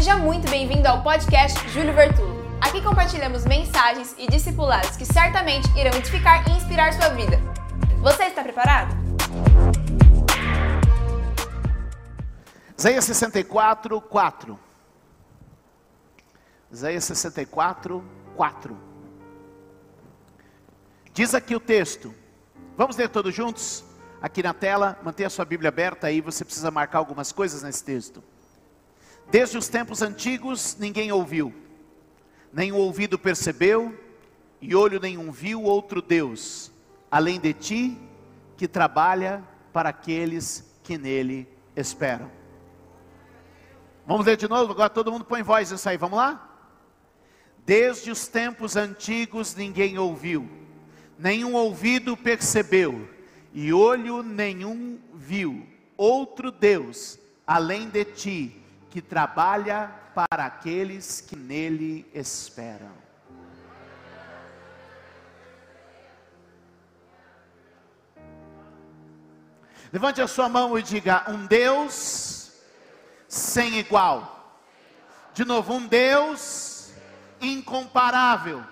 Seja muito bem-vindo ao podcast Júlio Vertulo. Aqui compartilhamos mensagens e discipulados que certamente irão edificar e inspirar sua vida. Você está preparado? Isaías 64, 4. Isaías 64, 4. Diz aqui o texto. Vamos ler todos juntos? Aqui na tela, mantenha a sua Bíblia aberta aí, você precisa marcar algumas coisas nesse texto. Desde os tempos antigos ninguém ouviu, nem o ouvido percebeu, e olho nenhum viu outro Deus, além de ti, que trabalha para aqueles que nele esperam. Vamos ler de novo? Agora todo mundo põe voz isso aí, vamos lá? Desde os tempos antigos ninguém ouviu, nenhum ouvido percebeu, e olho nenhum viu outro Deus além de ti, que trabalha para aqueles que nele esperam. Levante a sua mão e diga: um Deus sem igual. De novo, um Deus incomparável.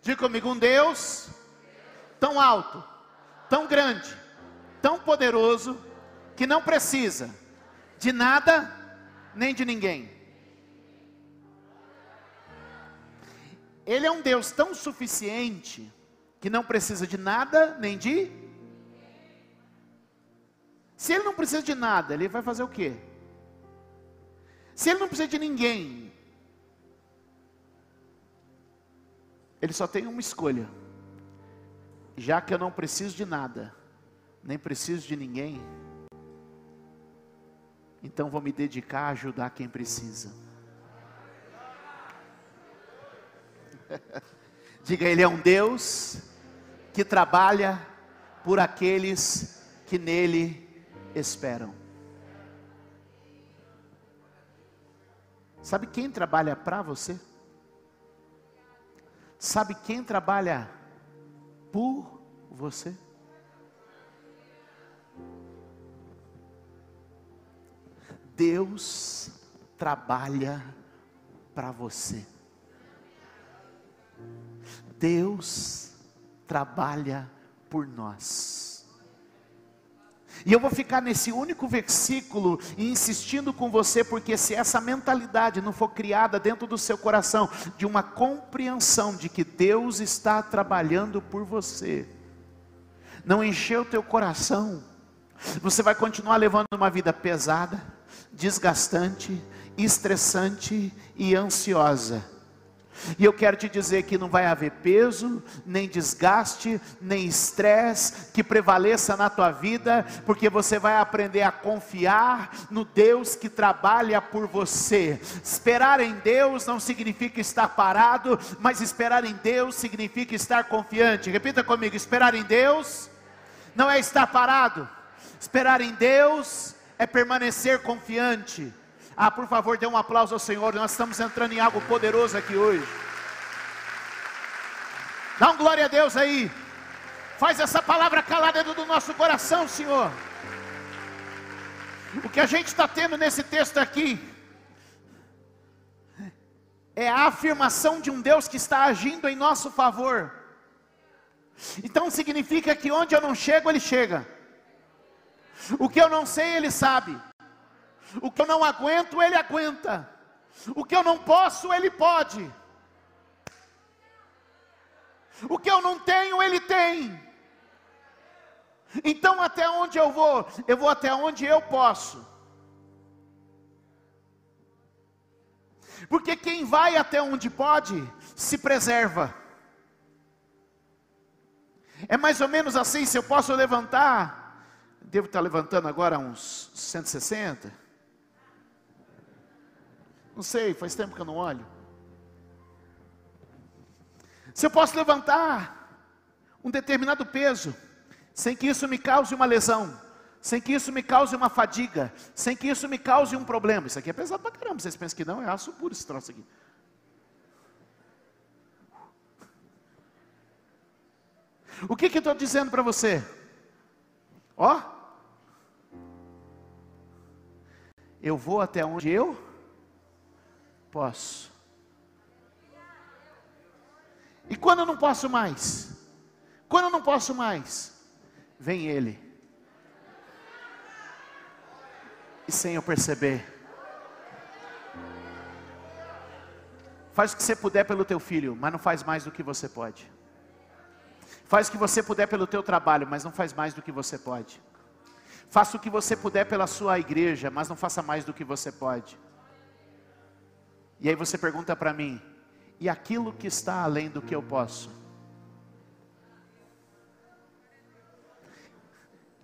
Diga comigo, um Deus tão alto tão grande, tão poderoso, que não precisa de nada nem de ninguém. Ele é um Deus tão suficiente que não precisa de nada nem de. Se ele não precisa de nada, ele vai fazer o quê? Se ele não precisa de ninguém, ele só tem uma escolha já que eu não preciso de nada, nem preciso de ninguém, então vou me dedicar a ajudar quem precisa. Diga, Ele é um Deus que trabalha por aqueles que nele esperam. Sabe quem trabalha para você? Sabe quem trabalha por você. Deus trabalha para você. Deus trabalha por nós. E eu vou ficar nesse único versículo insistindo com você, porque se essa mentalidade não for criada dentro do seu coração, de uma compreensão de que Deus está trabalhando por você, não encher o teu coração, você vai continuar levando uma vida pesada, desgastante, estressante e ansiosa e eu quero te dizer que não vai haver peso, nem desgaste, nem estresse que prevaleça na tua vida, porque você vai aprender a confiar no Deus que trabalha por você. Esperar em Deus não significa estar parado, mas esperar em Deus significa estar confiante. Repita comigo: esperar em Deus não é estar parado, esperar em Deus é permanecer confiante. Ah, por favor, dê um aplauso ao Senhor. Nós estamos entrando em algo poderoso aqui hoje. Dá um glória a Deus aí. Faz essa palavra calar dentro do nosso coração, Senhor. O que a gente está tendo nesse texto aqui é a afirmação de um Deus que está agindo em nosso favor. Então significa que onde eu não chego, Ele chega. O que eu não sei, Ele sabe. O que eu não aguento, Ele aguenta. O que eu não posso, Ele pode. O que eu não tenho, Ele tem. Então, até onde eu vou? Eu vou até onde eu posso. Porque quem vai até onde pode, se preserva. É mais ou menos assim, se eu posso levantar, devo estar levantando agora uns 160. Não sei, faz tempo que eu não olho. Se eu posso levantar um determinado peso, sem que isso me cause uma lesão, sem que isso me cause uma fadiga, sem que isso me cause um problema. Isso aqui é pesado pra caramba, vocês pensam que não? É aço puro esse troço aqui. O que, que eu estou dizendo para você? Ó, eu vou até onde eu posso. E quando eu não posso mais? Quando eu não posso mais, vem Ele. E sem eu perceber, faz o que você puder pelo teu filho, mas não faz mais do que você pode. Faz o que você puder pelo teu trabalho, mas não faz mais do que você pode. Faça o que você puder pela sua igreja, mas não faça mais do que você pode. E aí você pergunta para mim: e aquilo que está além do que eu posso?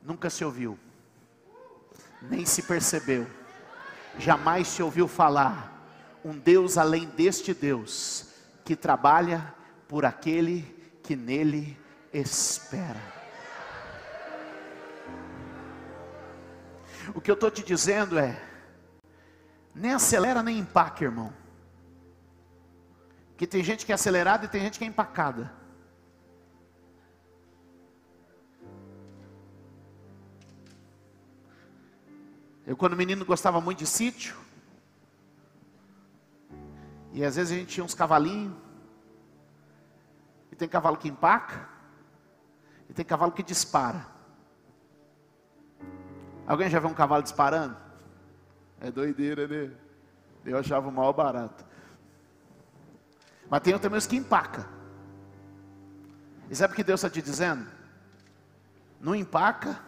Nunca se ouviu, nem se percebeu, jamais se ouviu falar um Deus além deste Deus, que trabalha por aquele que nele espera. O que eu estou te dizendo é: nem acelera nem empaca, irmão. Que tem gente que é acelerada e tem gente que é empacada. Eu, quando menino, gostava muito de sítio. E às vezes a gente tinha uns cavalinhos. E tem cavalo que empaca. E tem cavalo que dispara. Alguém já viu um cavalo disparando? É doideira, né? Eu achava o maior barato. Mas tem também os que empaca. E sabe o que Deus está te dizendo? Não empaca,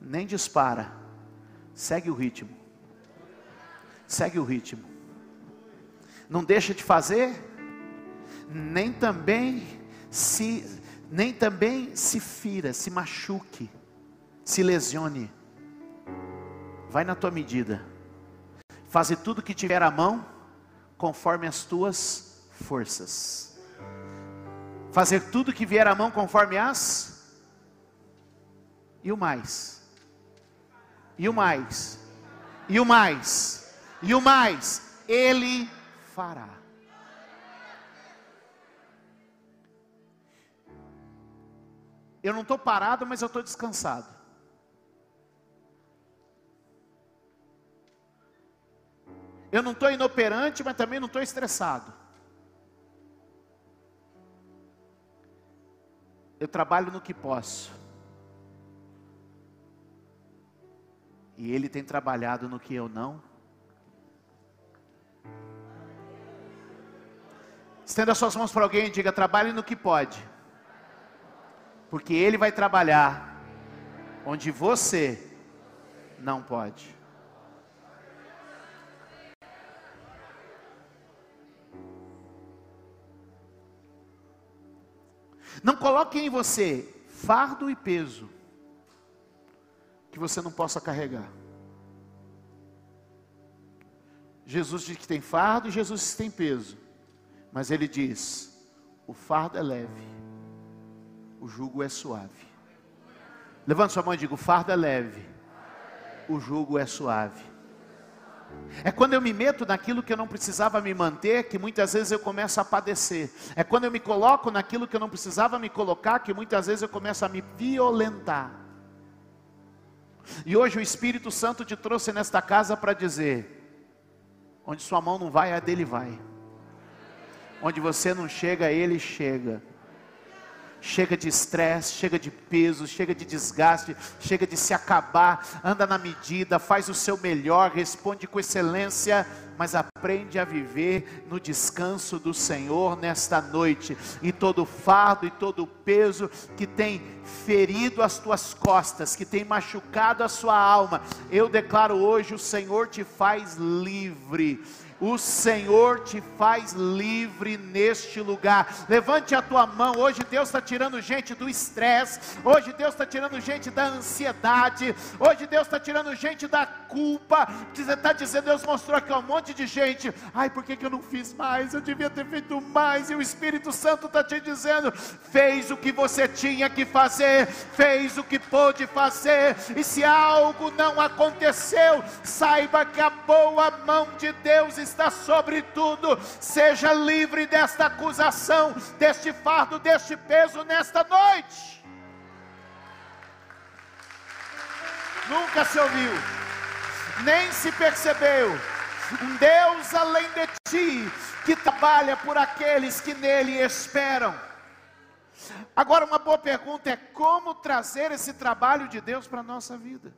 nem dispara. Segue o ritmo. Segue o ritmo. Não deixa de fazer, nem também se nem também se fira, se machuque, se lesione. Vai na tua medida. Faze tudo que tiver à mão, conforme as tuas forças. Fazer tudo que vier à mão conforme as. E o mais. E o mais. E o mais. E o mais. Ele fará. Eu não estou parado, mas eu estou descansado. Eu não estou inoperante, mas também não estou estressado. Eu trabalho no que posso. E Ele tem trabalhado no que eu não. Estenda suas mãos para alguém e diga: trabalhe no que pode. Porque Ele vai trabalhar onde você não pode. Não coloque em você fardo e peso que você não possa carregar. Jesus diz que tem fardo e Jesus diz que tem peso. Mas ele diz: o fardo é leve, o jugo é suave. Levante sua mão e diga: o fardo é leve, o jugo é suave. É quando eu me meto naquilo que eu não precisava me manter, que muitas vezes eu começo a padecer. É quando eu me coloco naquilo que eu não precisava me colocar, que muitas vezes eu começo a me violentar. E hoje o Espírito Santo te trouxe nesta casa para dizer: onde sua mão não vai, a dele vai. Onde você não chega, ele chega. Chega de estresse, chega de peso, chega de desgaste, chega de se acabar, anda na medida, faz o seu melhor, responde com excelência, mas aprende a viver no descanso do Senhor nesta noite. E todo fardo e todo peso que tem ferido as tuas costas, que tem machucado a sua alma, eu declaro hoje: o Senhor te faz livre o Senhor te faz livre neste lugar. Levante a tua mão. Hoje Deus está tirando gente do estresse. Hoje Deus está tirando gente da ansiedade. Hoje Deus está tirando gente da culpa. Você está dizendo, Deus mostrou aqui um monte de gente. Ai, por que, que eu não fiz mais? Eu devia ter feito mais. E o Espírito Santo está te dizendo: fez o que você tinha que fazer, fez o que pôde fazer. E se algo não aconteceu, saiba que a boa mão de Deus está está sobre tudo. Seja livre desta acusação, deste fardo, deste peso nesta noite. Nunca se ouviu. nem se percebeu. Um Deus além de ti, que trabalha por aqueles que nele esperam. Agora, uma boa pergunta é: como trazer esse trabalho de Deus para a nossa vida?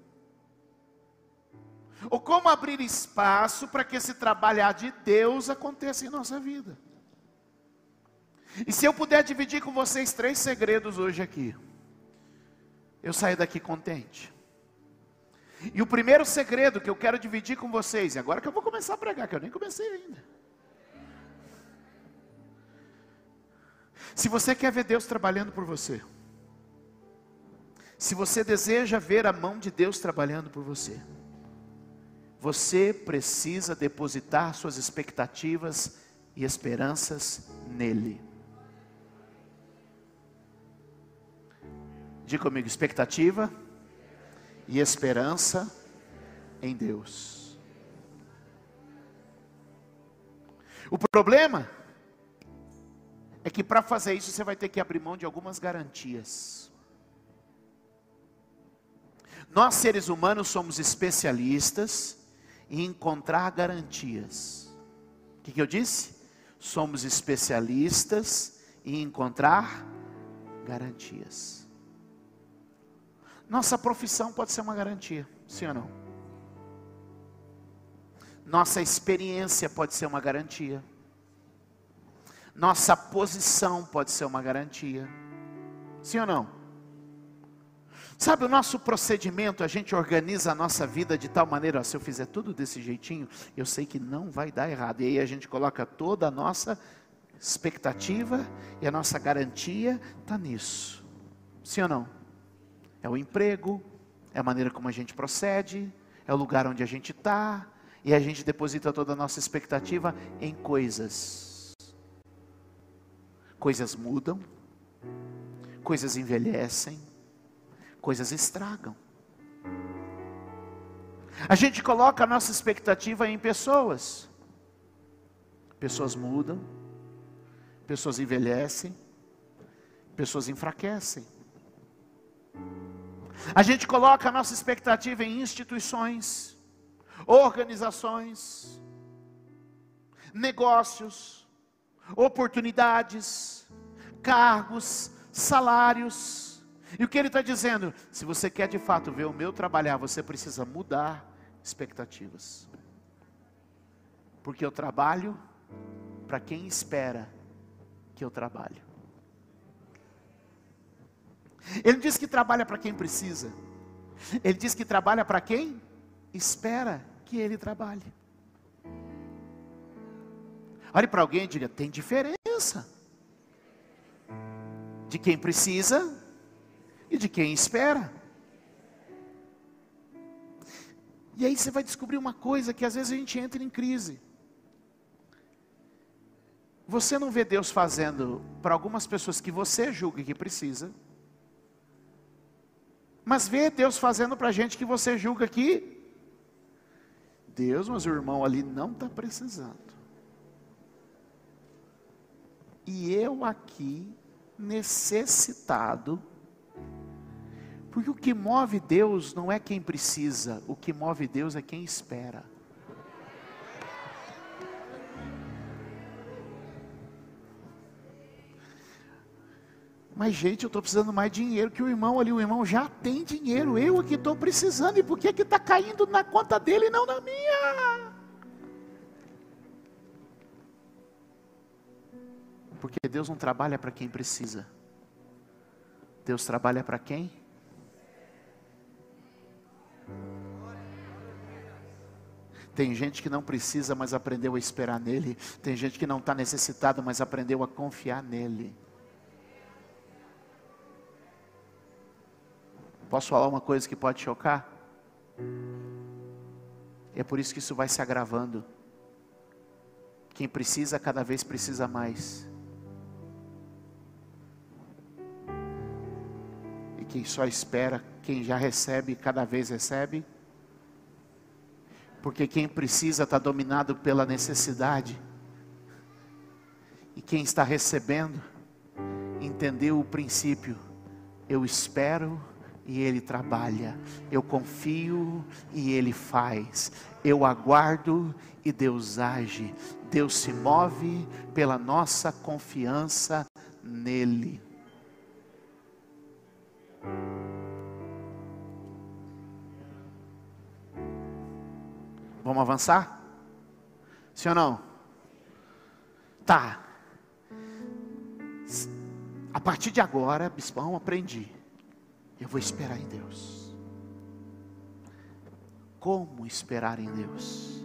Ou como abrir espaço para que esse trabalhar de Deus aconteça em nossa vida? E se eu puder dividir com vocês três segredos hoje aqui, eu saio daqui contente. E o primeiro segredo que eu quero dividir com vocês, e agora que eu vou começar a pregar, que eu nem comecei ainda. Se você quer ver Deus trabalhando por você, se você deseja ver a mão de Deus trabalhando por você, você precisa depositar suas expectativas e esperanças nele. Diga comigo, expectativa e esperança em Deus. O problema é que para fazer isso você vai ter que abrir mão de algumas garantias. Nós seres humanos somos especialistas em encontrar garantias. O que, que eu disse? Somos especialistas em encontrar garantias. Nossa profissão pode ser uma garantia, sim ou não? Nossa experiência pode ser uma garantia. Nossa posição pode ser uma garantia. Sim ou não? Sabe, o nosso procedimento, a gente organiza a nossa vida de tal maneira, ó, se eu fizer tudo desse jeitinho, eu sei que não vai dar errado. E aí a gente coloca toda a nossa expectativa e a nossa garantia está nisso. Sim ou não? É o emprego, é a maneira como a gente procede, é o lugar onde a gente está, e a gente deposita toda a nossa expectativa em coisas. Coisas mudam, coisas envelhecem, coisas estragam. A gente coloca a nossa expectativa em pessoas. Pessoas mudam, pessoas envelhecem, pessoas enfraquecem. A gente coloca a nossa expectativa em instituições, organizações, negócios, oportunidades, cargos, salários. E o que ele está dizendo? Se você quer de fato ver o meu trabalhar, você precisa mudar expectativas. Porque eu trabalho para quem espera que eu trabalho. Ele diz que trabalha para quem precisa. Ele diz que trabalha para quem espera que ele trabalhe. Olhe para alguém e diga: tem diferença de quem precisa e de quem espera. E aí você vai descobrir uma coisa que às vezes a gente entra em crise. Você não vê Deus fazendo para algumas pessoas que você julga que precisa mas vê Deus fazendo para gente que você julga que Deus, mas o irmão ali não está precisando. E eu aqui, necessitado, porque o que move Deus não é quem precisa, o que move Deus é quem espera. Mas, gente, eu estou precisando mais dinheiro que o irmão ali. O irmão já tem dinheiro. Eu aqui estou precisando. E por que está caindo na conta dele e não na minha? Porque Deus não trabalha para quem precisa. Deus trabalha para quem? Tem gente que não precisa, mas aprendeu a esperar nele. Tem gente que não está necessitado, mas aprendeu a confiar nele. Posso falar uma coisa que pode chocar? É por isso que isso vai se agravando. Quem precisa, cada vez precisa mais. E quem só espera, quem já recebe, cada vez recebe. Porque quem precisa está dominado pela necessidade. E quem está recebendo, entendeu o princípio. Eu espero e Ele trabalha. Eu confio e Ele faz. Eu aguardo e Deus age. Deus se move pela nossa confiança nele. Vamos avançar? Sim ou não? Tá. A partir de agora, bispão, aprendi. Eu vou esperar em Deus. Como esperar em Deus?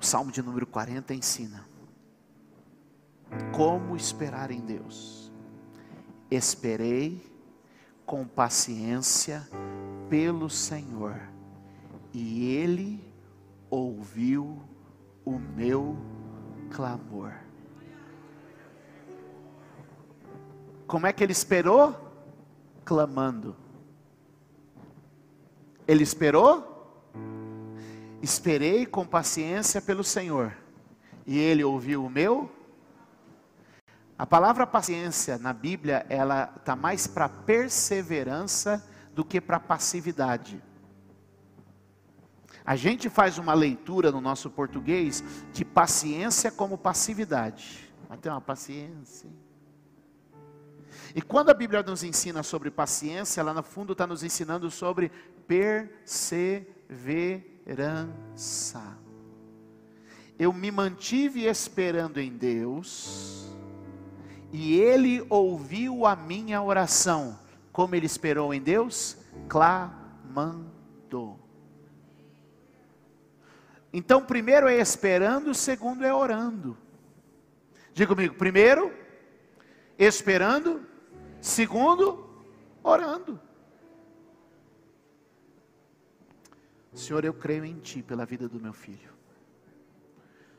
O Salmo de número 40 ensina. Como esperar em Deus? Esperei com paciência pelo Senhor, e Ele ouviu o meu clamor. Como é que ele esperou? Clamando. Ele esperou? Esperei com paciência pelo Senhor, e ele ouviu o meu. A palavra paciência na Bíblia, ela está mais para perseverança do que para passividade. A gente faz uma leitura no nosso português de paciência como passividade. Até uma paciência. E quando a Bíblia nos ensina sobre paciência, lá no fundo está nos ensinando sobre perseverança. Eu me mantive esperando em Deus, e Ele ouviu a minha oração. Como Ele esperou em Deus? Clamando. Então, primeiro é esperando, segundo é orando. Diga comigo, primeiro, esperando, Segundo, orando. Senhor, eu creio em Ti pela vida do meu filho.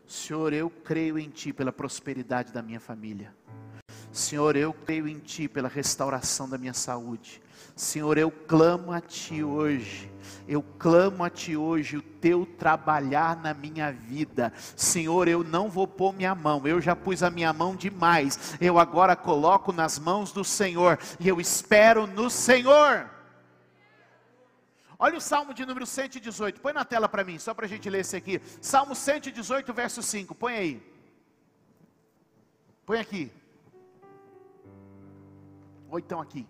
Senhor, eu creio em Ti pela prosperidade da minha família. Senhor, eu creio em Ti pela restauração da minha saúde. Senhor, eu clamo a Ti hoje, eu clamo a Ti hoje o Teu trabalhar na minha vida. Senhor, eu não vou pôr minha mão, eu já pus a minha mão demais, eu agora coloco nas mãos do Senhor e eu espero no Senhor. Olha o Salmo de número 118, põe na tela para mim, só para a gente ler esse aqui. Salmo 118, verso 5, põe aí. Põe aqui. Ou então aqui.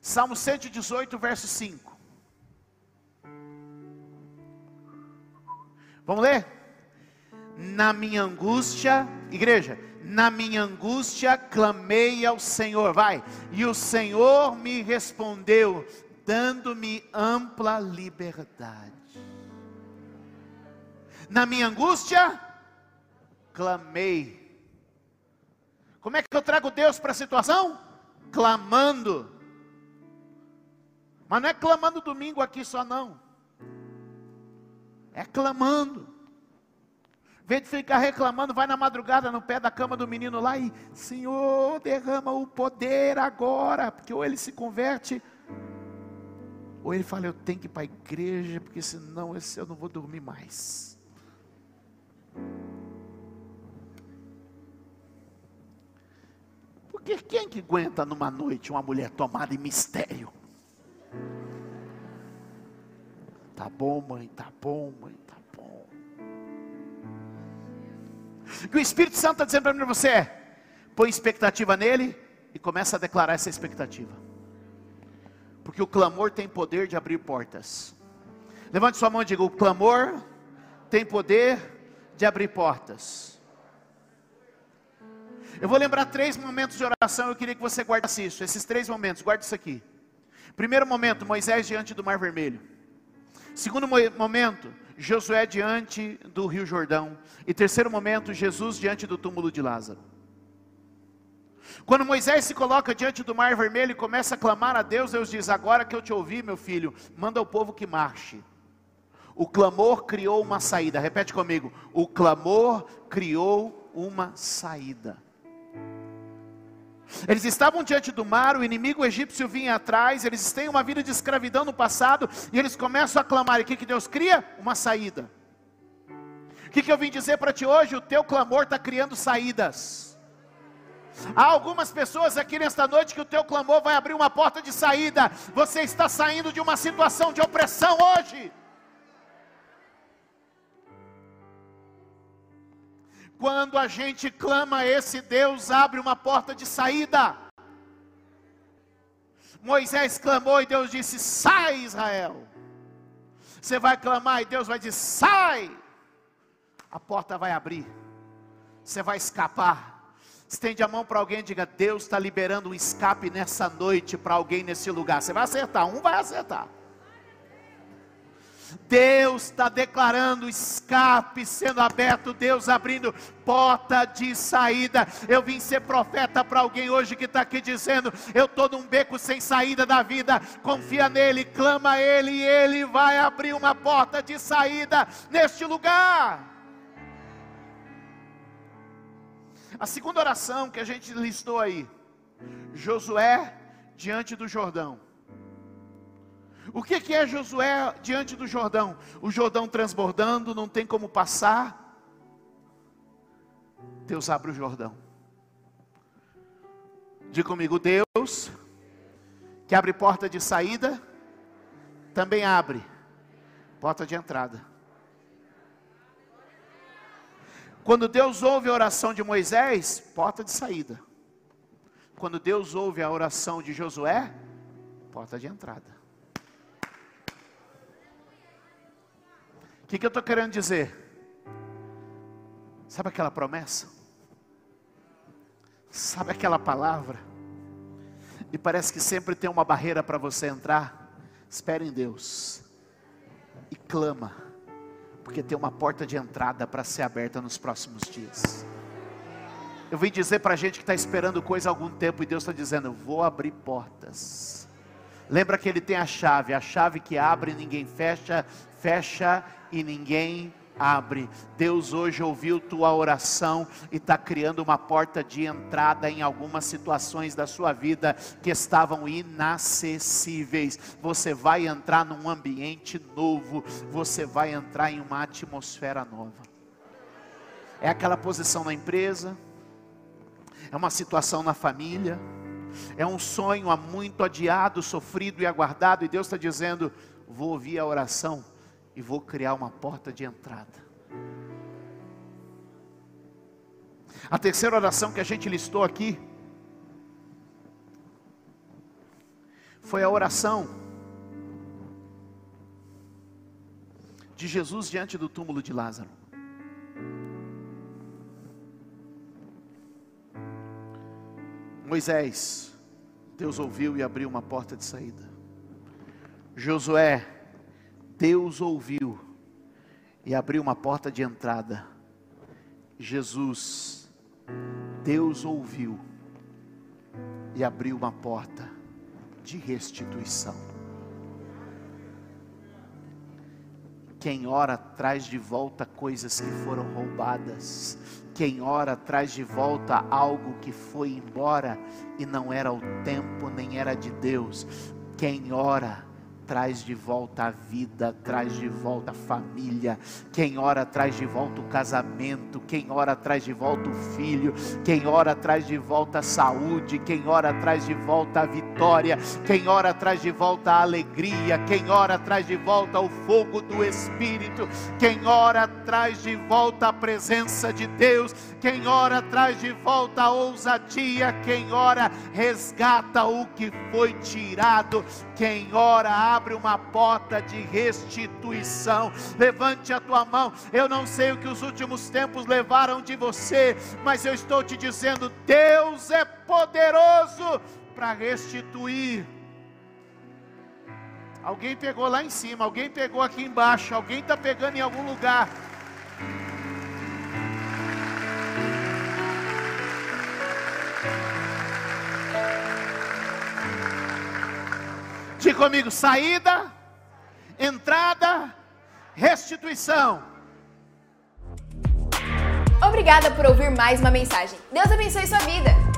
Salmo 118, verso 5. Vamos ler? Na minha angústia, igreja, na minha angústia clamei ao Senhor, vai, e o Senhor me respondeu, dando-me ampla liberdade. Na minha angústia, clamei. Como é que eu trago Deus para a situação? Clamando. Mas não é clamando domingo aqui só não. É clamando. Em vez de ficar reclamando, vai na madrugada no pé da cama do menino lá e, Senhor, derrama o poder agora, porque ou ele se converte, ou ele fala, eu tenho que ir para a igreja, porque senão eu não vou dormir mais. Porque quem que aguenta numa noite uma mulher tomada em mistério? Tá bom, mãe, tá bom, mãe, tá bom. Que o Espírito Santo está dizendo para você é: põe expectativa nele e começa a declarar essa expectativa. Porque o clamor tem poder de abrir portas. Levante sua mão e diga: o clamor tem poder de abrir portas. Eu vou lembrar três momentos de oração, eu queria que você guardasse isso. Esses três momentos, guarde isso aqui. Primeiro momento, Moisés diante do Mar Vermelho. Segundo momento, Josué diante do Rio Jordão. E terceiro momento, Jesus diante do túmulo de Lázaro. Quando Moisés se coloca diante do Mar Vermelho e começa a clamar a Deus, Deus diz: Agora que eu te ouvi, meu filho, manda o povo que marche. O clamor criou uma saída. Repete comigo: O clamor criou uma saída. Eles estavam diante do mar, o inimigo egípcio vinha atrás, eles têm uma vida de escravidão no passado, e eles começam a clamar. E o que, que Deus cria? Uma saída. O que, que eu vim dizer para ti hoje? O teu clamor está criando saídas. Há algumas pessoas aqui nesta noite que o teu clamor vai abrir uma porta de saída. Você está saindo de uma situação de opressão hoje. Quando a gente clama esse Deus, abre uma porta de saída. Moisés clamou e Deus disse: Sai, Israel. Você vai clamar e Deus vai dizer: Sai. A porta vai abrir. Você vai escapar. Estende a mão para alguém e diga: Deus está liberando um escape nessa noite para alguém nesse lugar. Você vai acertar, um vai acertar. Deus está declarando escape sendo aberto, Deus abrindo porta de saída. Eu vim ser profeta para alguém hoje que está aqui dizendo: Eu estou num beco sem saída da vida. Confia nele, clama a ele, e ele vai abrir uma porta de saída neste lugar. A segunda oração que a gente listou aí, Josué diante do Jordão. O que, que é Josué diante do Jordão? O Jordão transbordando, não tem como passar. Deus abre o Jordão. Diga comigo, Deus, que abre porta de saída, também abre porta de entrada. Quando Deus ouve a oração de Moisés, porta de saída. Quando Deus ouve a oração de Josué, porta de entrada. Que, que eu estou querendo dizer? Sabe aquela promessa? Sabe aquela palavra? E parece que sempre tem uma barreira para você entrar. Espere em Deus e clama, porque tem uma porta de entrada para ser aberta nos próximos dias. Eu vim dizer para a gente que está esperando coisa há algum tempo e Deus está dizendo: vou abrir portas. Lembra que Ele tem a chave, a chave que abre e ninguém fecha, fecha e ninguém abre. Deus hoje ouviu tua oração e está criando uma porta de entrada em algumas situações da sua vida que estavam inacessíveis. Você vai entrar num ambiente novo, você vai entrar em uma atmosfera nova. É aquela posição na empresa, é uma situação na família, é um sonho há muito adiado, sofrido e aguardado, e Deus está dizendo: vou ouvir a oração e vou criar uma porta de entrada. A terceira oração que a gente listou aqui foi a oração de Jesus diante do túmulo de Lázaro. Moisés, Deus ouviu e abriu uma porta de saída. Josué, Deus ouviu e abriu uma porta de entrada. Jesus, Deus ouviu e abriu uma porta de restituição. Quem ora traz de volta coisas que foram roubadas. Quem ora traz de volta algo que foi embora e não era o tempo nem era de Deus. Quem ora traz de volta a vida, traz de volta a família. Quem ora traz de volta o casamento, quem ora traz de volta o filho, quem ora traz de volta a saúde, quem ora traz de volta a vitória, quem ora traz de volta a alegria, quem ora traz de volta o fogo do Espírito, quem ora traz de volta a presença de Deus, quem ora traz de volta a ousadia, quem ora resgata o que foi tirado, quem ora abre uma porta de restituição. Levante a tua mão. Eu não sei o que os últimos tempos levaram de você, mas eu estou te dizendo: Deus é poderoso para restituir. Alguém pegou lá em cima, alguém pegou aqui embaixo, alguém está pegando em algum lugar. Diga comigo: saída, entrada, restituição. Obrigada por ouvir mais uma mensagem. Deus abençoe sua vida.